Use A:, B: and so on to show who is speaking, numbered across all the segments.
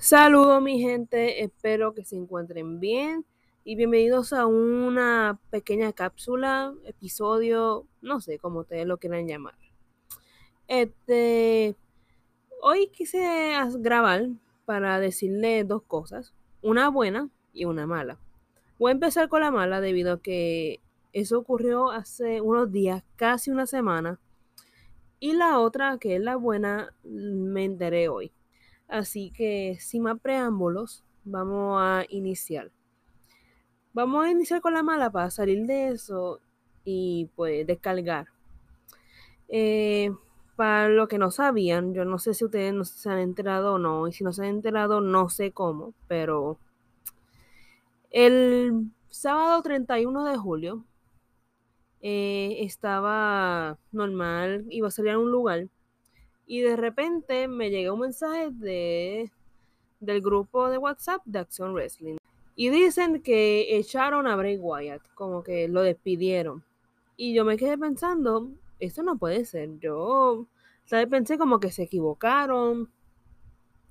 A: Saludos mi gente, espero que se encuentren bien y bienvenidos a una pequeña cápsula, episodio, no sé cómo ustedes lo quieran llamar. Este, hoy quise grabar para decirle dos cosas, una buena y una mala. Voy a empezar con la mala debido a que eso ocurrió hace unos días, casi una semana. Y la otra, que es la buena, me enteré hoy. Así que sin más preámbulos, vamos a iniciar. Vamos a iniciar con la mala para salir de eso y pues descargar. Eh, para los que no sabían, yo no sé si ustedes no se han enterado o no, y si no se han enterado, no sé cómo, pero el sábado 31 de julio eh, estaba normal, iba a salir a un lugar y de repente me llega un mensaje de, del grupo de WhatsApp de Acción Wrestling. Y dicen que echaron a Bray Wyatt, como que lo despidieron. Y yo me quedé pensando, eso no puede ser. Yo, ¿sabes? Pensé como que se equivocaron,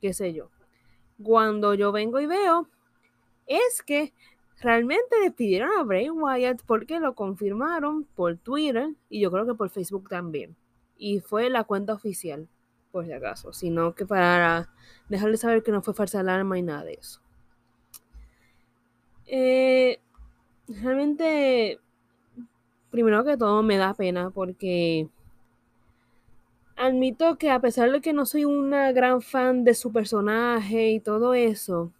A: qué sé yo. Cuando yo vengo y veo, es que realmente despidieron a Bray Wyatt porque lo confirmaron por Twitter y yo creo que por Facebook también y fue la cuenta oficial, por si acaso, sino que para dejarle saber que no fue falsa alarma y nada de eso. Eh, realmente, primero que todo, me da pena porque admito que a pesar de que no soy una gran fan de su personaje y todo eso,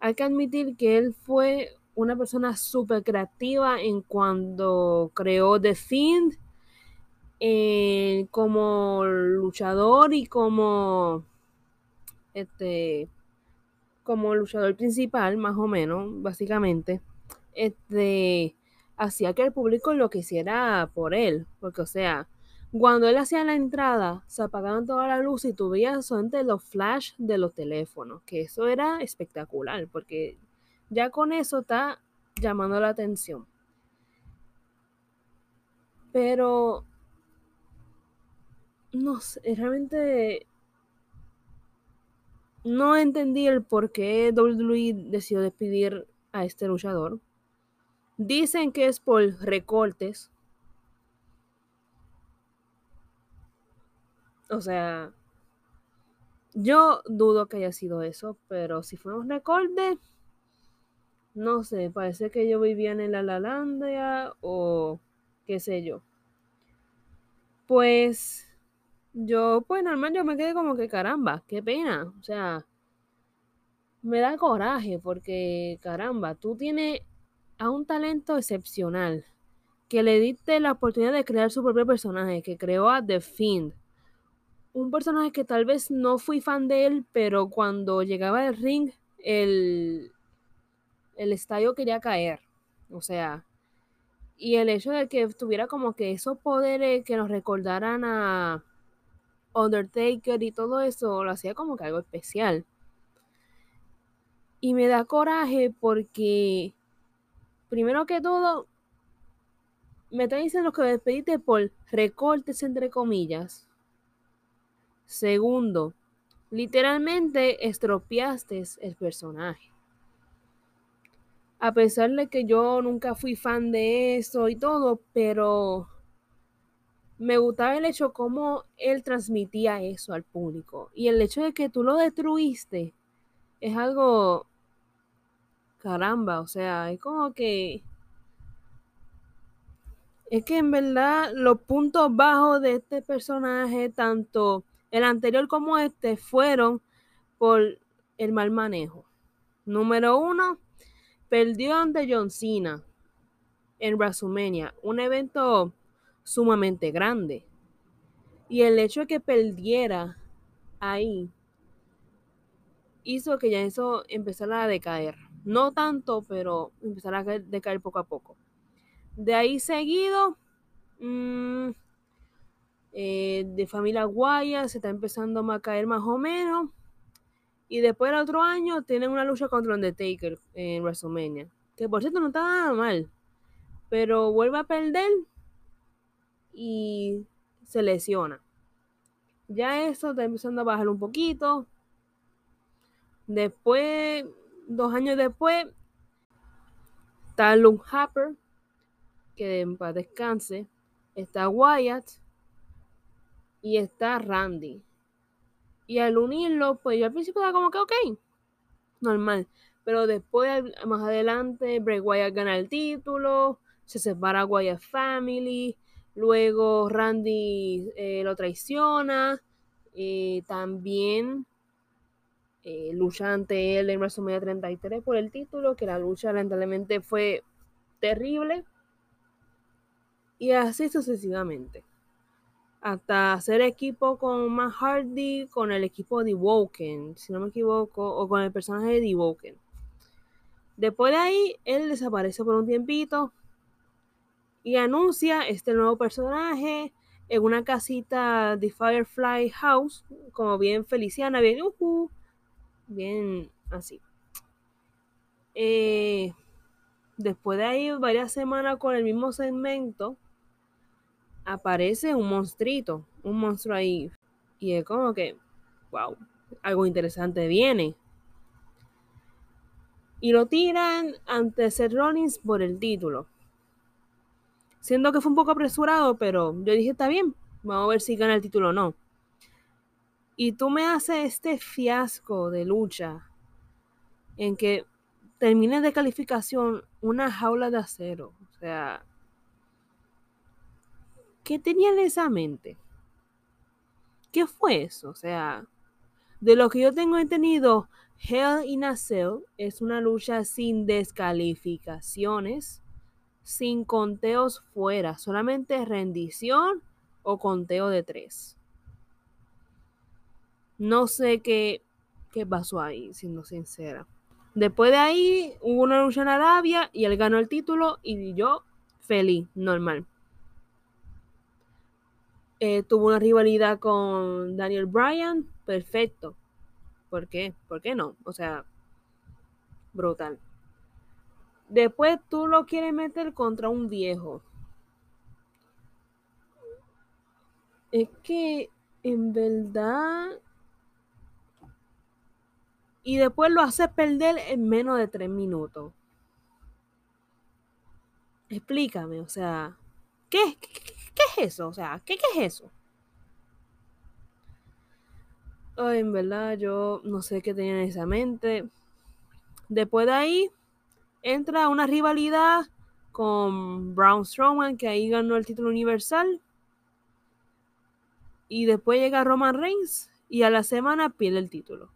A: hay que admitir que él fue una persona súper creativa en cuando creó The Fiend eh, como luchador y como este como luchador principal más o menos básicamente este hacía que el público lo quisiera por él porque o sea cuando él hacía la entrada se apagaban toda la luz y tú veías solamente los flash de los teléfonos que eso era espectacular porque ya con eso está llamando la atención. Pero no sé, realmente no entendí el por qué WWE decidió despedir a este luchador. Dicen que es por recortes. O sea, yo dudo que haya sido eso, pero si fue un recorte, no sé, parece que yo vivía en la Lalandia o qué sé yo. Pues yo, pues normal, yo me quedé como que caramba, qué pena. O sea, me da coraje porque caramba, tú tienes a un talento excepcional que le diste la oportunidad de crear su propio personaje, que creó a The Fiend. Un personaje que tal vez no fui fan de él, pero cuando llegaba al ring, el, el estadio quería caer. O sea, y el hecho de que tuviera como que esos poderes que nos recordaran a Undertaker y todo eso lo hacía como que algo especial. Y me da coraje porque, primero que todo, me están diciendo que despediste por recortes entre comillas. Segundo, literalmente estropeaste el personaje. A pesar de que yo nunca fui fan de eso y todo, pero me gustaba el hecho cómo él transmitía eso al público. Y el hecho de que tú lo destruiste es algo caramba, o sea, es como que es que en verdad los puntos bajos de este personaje, tanto el anterior como este, fueron por el mal manejo. Número uno, perdió ante John Cena en WrestleMania, un evento sumamente grande. Y el hecho de que perdiera ahí hizo que ya eso empezara a decaer. No tanto, pero empezara a decaer poco a poco. De ahí seguido, mm, eh, de familia Guaya se está empezando a caer más o menos. Y después del otro año tienen una lucha contra Undertaker en WrestleMania. Que por cierto no está nada mal. Pero vuelve a perder y se lesiona. Ya eso está empezando a bajar un poquito. Después, dos años después, está Luke Harper, que en paz descanse. Está Wyatt y está Randy. Y al unirlo, pues yo al principio estaba como que, ok, normal. Pero después, más adelante, Bray Wyatt gana el título, se separa Wyatt Family, luego Randy eh, lo traiciona, eh, también eh, lucha ante él en WrestleMania 33 por el título, que la lucha lamentablemente fue terrible. Y así sucesivamente. Hasta hacer equipo con Matt Hardy, con el equipo de Woken, si no me equivoco, o con el personaje de Woken. Después de ahí, él desaparece por un tiempito y anuncia este nuevo personaje en una casita de Firefly House, como bien feliciana, bien, uh bien así. Eh, después de ahí, varias semanas con el mismo segmento, aparece un monstruito, un monstruo ahí. Y es como que, wow, algo interesante viene. Y lo tiran ante Seth Rollins por el título. Siendo que fue un poco apresurado, pero yo dije, está bien, vamos a ver si gana el título o no. Y tú me haces este fiasco de lucha en que termine de calificación una jaula de acero. O sea, ¿qué tenía en esa mente? ¿Qué fue eso? O sea, de lo que yo tengo entendido, Hell in a Cell es una lucha sin descalificaciones, sin conteos fuera, solamente rendición o conteo de tres. No sé qué, qué pasó ahí, siendo sincera. Después de ahí hubo una lucha en Arabia y él ganó el título y yo feliz, normal. Eh, tuvo una rivalidad con Daniel Bryan, perfecto. ¿Por qué? ¿Por qué no? O sea, brutal. Después tú lo quieres meter contra un viejo. Es que en verdad... Y después lo haces perder en menos de tres minutos. Explícame, o sea, ¿qué, qué, es eso? O sea, ¿qué, ¿qué es eso? Ay, en verdad, yo no sé qué tenía en esa mente. Después de ahí, entra una rivalidad con Braun Strowman, que ahí ganó el título universal. Y después llega Roman Reigns y a la semana pierde el título.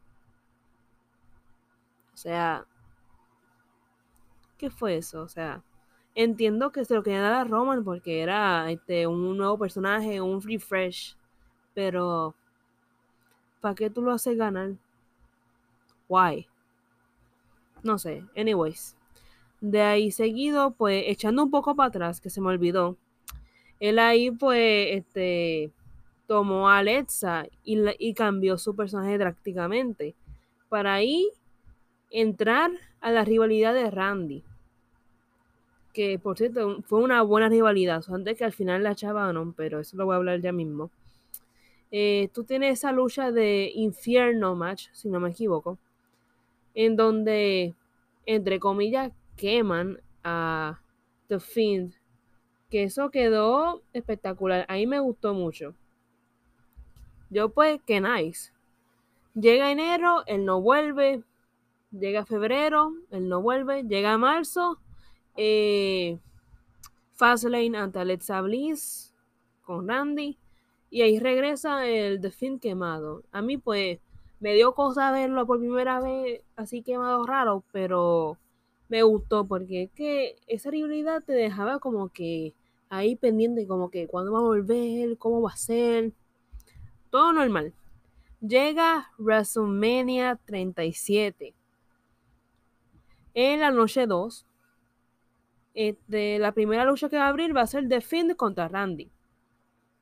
A: O sea, ¿qué fue eso? O sea, entiendo que se lo quería dar a Roman porque era este, un nuevo personaje, un refresh. Pero, ¿para qué tú lo haces ganar? Why? No sé. Anyways. De ahí seguido, pues echando un poco para atrás, que se me olvidó. Él ahí, pues, este, tomó a Alexa y, y cambió su personaje drásticamente. Para ahí entrar a la rivalidad de Randy. Que por cierto fue una buena rivalidad. Antes que al final la echaban, pero eso lo voy a hablar ya mismo. Eh, tú tienes esa lucha de infierno match, si no me equivoco. En donde, entre comillas, queman a The Fiend. Que eso quedó espectacular. A mí me gustó mucho. Yo pues, que nice. Llega enero, él no vuelve. Llega febrero, él no vuelve. Llega marzo. Eh, Fastlane ante Alexa Bliss con Randy. Y ahí regresa el The Fiend quemado. A mí pues me dio cosa verlo por primera vez así quemado raro, pero me gustó porque es que esa rivalidad te dejaba como que ahí pendiente, como que cuándo va a volver, cómo va a ser. Todo normal. Llega WrestleMania 37. En la noche 2, este, la primera lucha que va a abrir va a ser The Fiend contra Randy.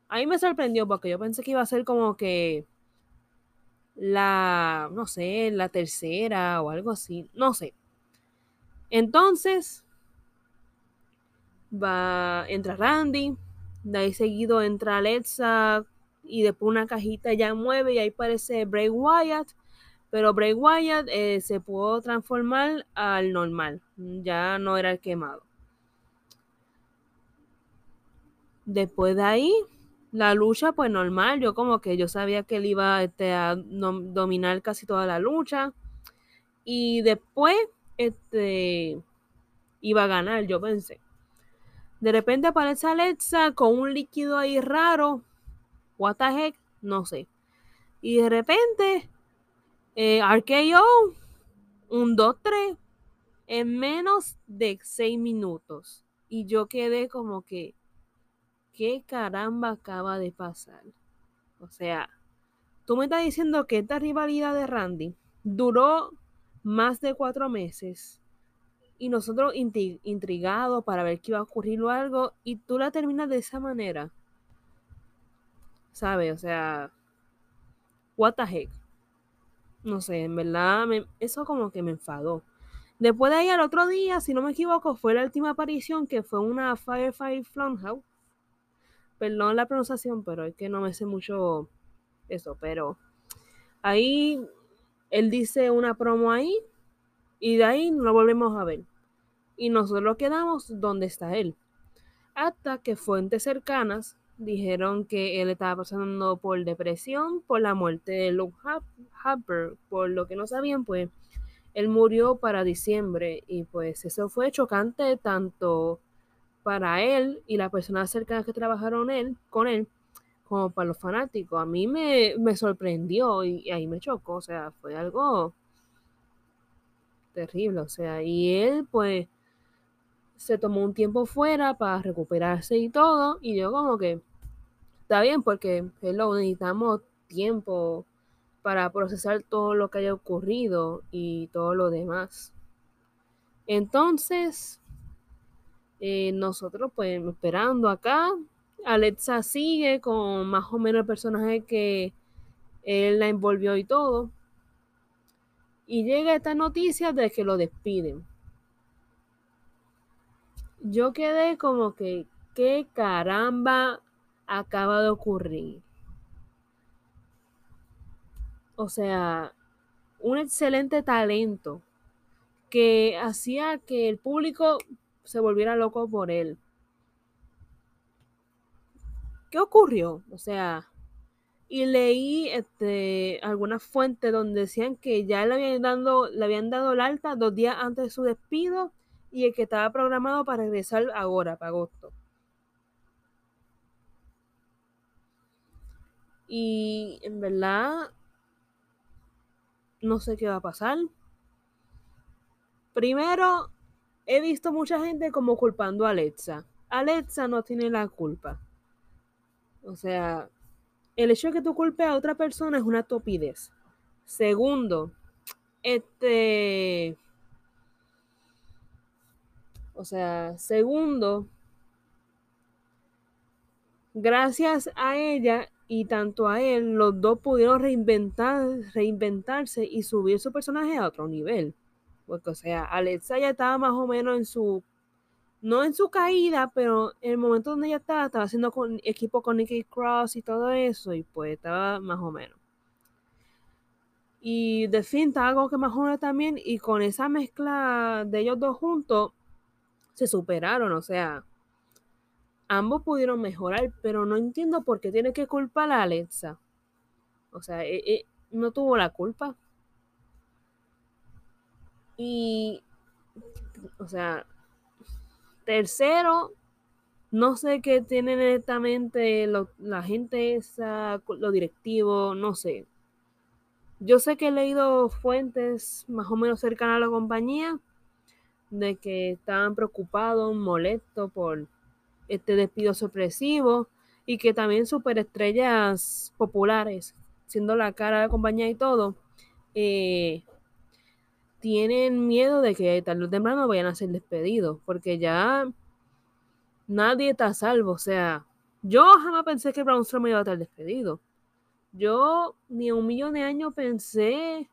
A: A mí me sorprendió porque yo pensé que iba a ser como que la, no sé, la tercera o algo así. No sé. Entonces, va, entra Randy, de ahí seguido entra Alexa y después una cajita ya mueve y ahí aparece Bray Wyatt. Pero Bray Wyatt eh, se pudo transformar al normal. Ya no era el quemado. Después de ahí, la lucha, pues normal. Yo como que yo sabía que él iba este, a dominar casi toda la lucha. Y después, este, iba a ganar, yo pensé. De repente aparece Alexa con un líquido ahí raro. What the heck? No sé. Y de repente, eh, RKO, un 2-3 en menos de 6 minutos. Y yo quedé como que, ¿qué caramba acaba de pasar? O sea, tú me estás diciendo que esta rivalidad de Randy duró más de cuatro meses y nosotros intrigados para ver qué iba a ocurrir o algo y tú la terminas de esa manera. ¿Sabes? O sea, what the heck. No sé, en verdad, eso como que me enfadó. Después de ahí, al otro día, si no me equivoco, fue la última aparición que fue una Firefly Funhouse. Perdón la pronunciación, pero es que no me sé mucho eso. Pero ahí él dice una promo ahí y de ahí no lo volvemos a ver. Y nosotros quedamos donde está él. Hasta que fuentes cercanas dijeron que él estaba pasando por depresión por la muerte de Luke Harper. Por lo que no sabían, pues él murió para diciembre y pues eso fue chocante tanto para él y las personas cercanas que trabajaron él, con él como para los fanáticos. A mí me, me sorprendió y, ahí me chocó, o sea, fue algo terrible, o sea, y él pues se tomó un tiempo fuera para recuperarse y todo, y yo como que está bien porque hello, necesitamos tiempo para procesar todo lo que haya ocurrido y todo lo demás. Entonces, eh, nosotros pues esperando acá, Alexa sigue con más o menos el personaje que él la envolvió y todo. Y llega esta noticia de que lo despiden. Yo quedé como que, ¿qué caramba acaba de ocurrir? O sea, un excelente talento que hacía que el público se volviera loco por él. ¿Qué ocurrió? O sea, y leí este, algunas fuentes donde decían que ya le habían, dado, le habían dado el alta dos días antes de su despido y el que estaba programado para regresar ahora, para agosto. Y en verdad, no sé qué va a pasar. Primero, he visto mucha gente como culpando a Alexa. Alexa no tiene la culpa. O sea, el hecho de que tú culpes a otra persona es una topidez. Segundo, este. O sea, segundo, gracias a ella y tanto a él, los dos pudieron reinventar, reinventarse y subir su personaje a otro nivel. Porque, o sea, Alexa ya estaba más o menos en su, no en su caída, pero en el momento donde ella estaba, estaba haciendo con, equipo con Nicky Cross y todo eso, y pues estaba más o menos. Y de fin estaba algo que más o también, y con esa mezcla de ellos dos juntos, se superaron, o sea, ambos pudieron mejorar, pero no entiendo por qué tiene que culpar a Alexa. O sea, e, e, no tuvo la culpa. Y, o sea, tercero, no sé qué tiene netamente la gente esa, los directivos, no sé. Yo sé que he leído fuentes más o menos cercanas a la compañía de que estaban preocupados, molestos por este despido sorpresivo y que también superestrellas populares, siendo la cara de la compañía y todo, eh, tienen miedo de que tal vez temprano vayan a ser despedidos, porque ya nadie está a salvo. O sea, yo jamás pensé que Braun Strowman iba a estar despedido. Yo ni un millón de años pensé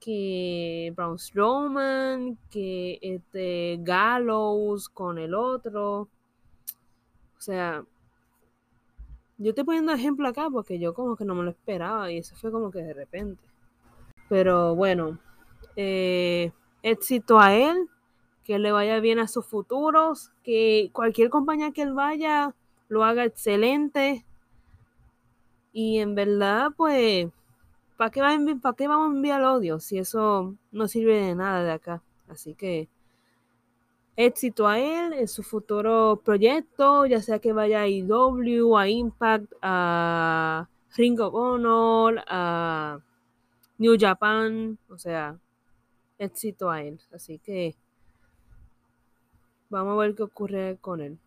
A: que Braun Strowman, que este Gallows con el otro, o sea, yo estoy poniendo ejemplo acá porque yo como que no me lo esperaba y eso fue como que de repente. Pero bueno, eh, éxito a él, que le vaya bien a sus futuros, que cualquier compañía que él vaya lo haga excelente. Y en verdad, pues, ¿para qué, ¿para qué vamos a enviar odio si eso no sirve de nada de acá? Así que éxito a él en su futuro proyecto, ya sea que vaya a IW, a Impact, a Ring of Honor, a New Japan, o sea, éxito a él. Así que vamos a ver qué ocurre con él.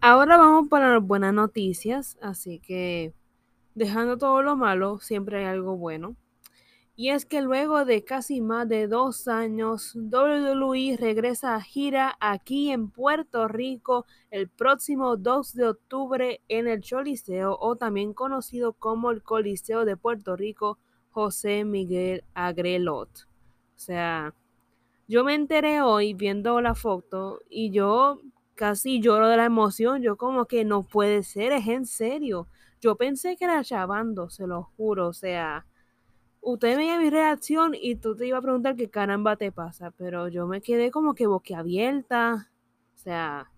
A: Ahora vamos para las buenas noticias, así que dejando todo lo malo, siempre hay algo bueno. Y es que luego de casi más de dos años, WWE regresa a gira aquí en Puerto Rico el próximo 2 de octubre en el Choliseo o también conocido como el Coliseo de Puerto Rico José Miguel Agrelot. O sea, yo me enteré hoy viendo la foto y yo casi lloro de la emoción. Yo como que no puede ser, es en serio. Yo pensé que era chavando, se lo juro. O sea, usted veía mi reacción y tú te iba a preguntar qué caramba te pasa, pero yo me quedé como que boquiabierta. O sea,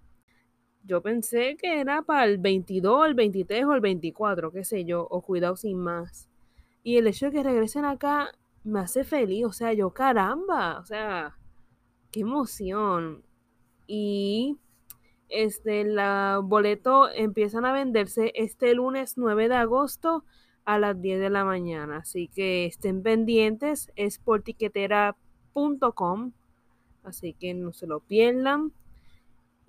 A: yo pensé que era para el 22, el 23 o el 24, qué sé yo, o cuidado sin más. Y el hecho de que regresen acá me hace feliz, o sea, yo caramba, o sea, qué emoción. Y este, los boletos empiezan a venderse este lunes 9 de agosto a las 10 de la mañana. Así que estén pendientes, es por tiquetera.com. Así que no se lo pierdan.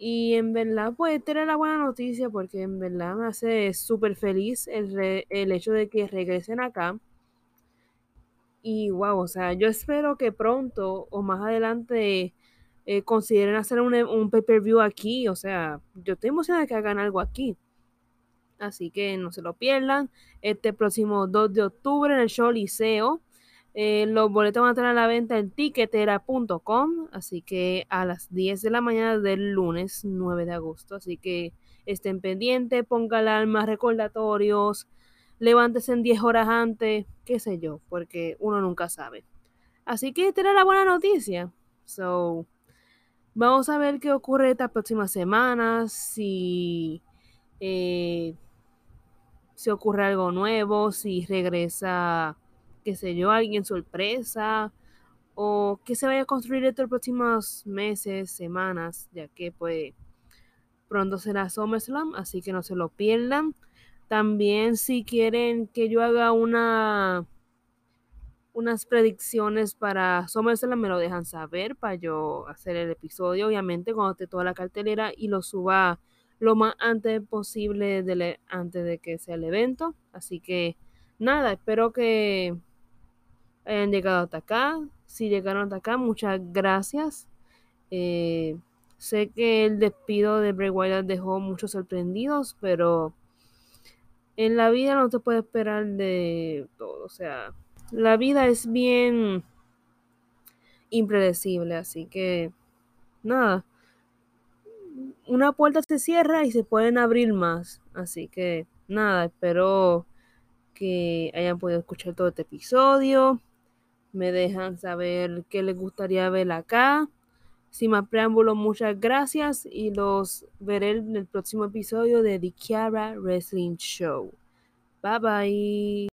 A: Y en verdad, pues tener la buena noticia porque en verdad me hace súper feliz el, el hecho de que regresen acá. Y wow, o sea, yo espero que pronto o más adelante eh, consideren hacer un, un pay-per-view aquí. O sea, yo estoy emocionada de que hagan algo aquí. Así que no se lo pierdan. Este próximo 2 de octubre en el show Liceo. Eh, los boletos van a estar a la venta en tiquetera.com. Así que a las 10 de la mañana del lunes 9 de agosto. Así que estén pendientes, pongan alarmas, recordatorios. Levántese en 10 horas antes, qué sé yo, porque uno nunca sabe. Así que esta era la buena noticia. So, vamos a ver qué ocurre estas próximas semanas. Si eh, si ocurre algo nuevo, si regresa, qué sé yo, alguien sorpresa, o que se vaya a construir estos próximos meses, semanas, ya que pues pronto será SummerSlam, así que no se lo pierdan. También si quieren que yo haga una unas predicciones para SummerSlam me lo dejan saber para yo hacer el episodio, obviamente cuando esté toda la cartelera y lo suba lo más antes posible e, antes de que sea el evento. Así que nada, espero que hayan llegado hasta acá. Si llegaron hasta acá, muchas gracias. Eh, sé que el despido de Bray Wyatt dejó muchos sorprendidos, pero en la vida no te puede esperar de todo. O sea, la vida es bien impredecible, así que nada una puerta se cierra y se pueden abrir más. Así que nada, espero que hayan podido escuchar todo este episodio. Me dejan saber qué les gustaría ver acá. Sin más preámbulos, muchas gracias y los veré en el próximo episodio de The Kiara Wrestling Show. Bye bye.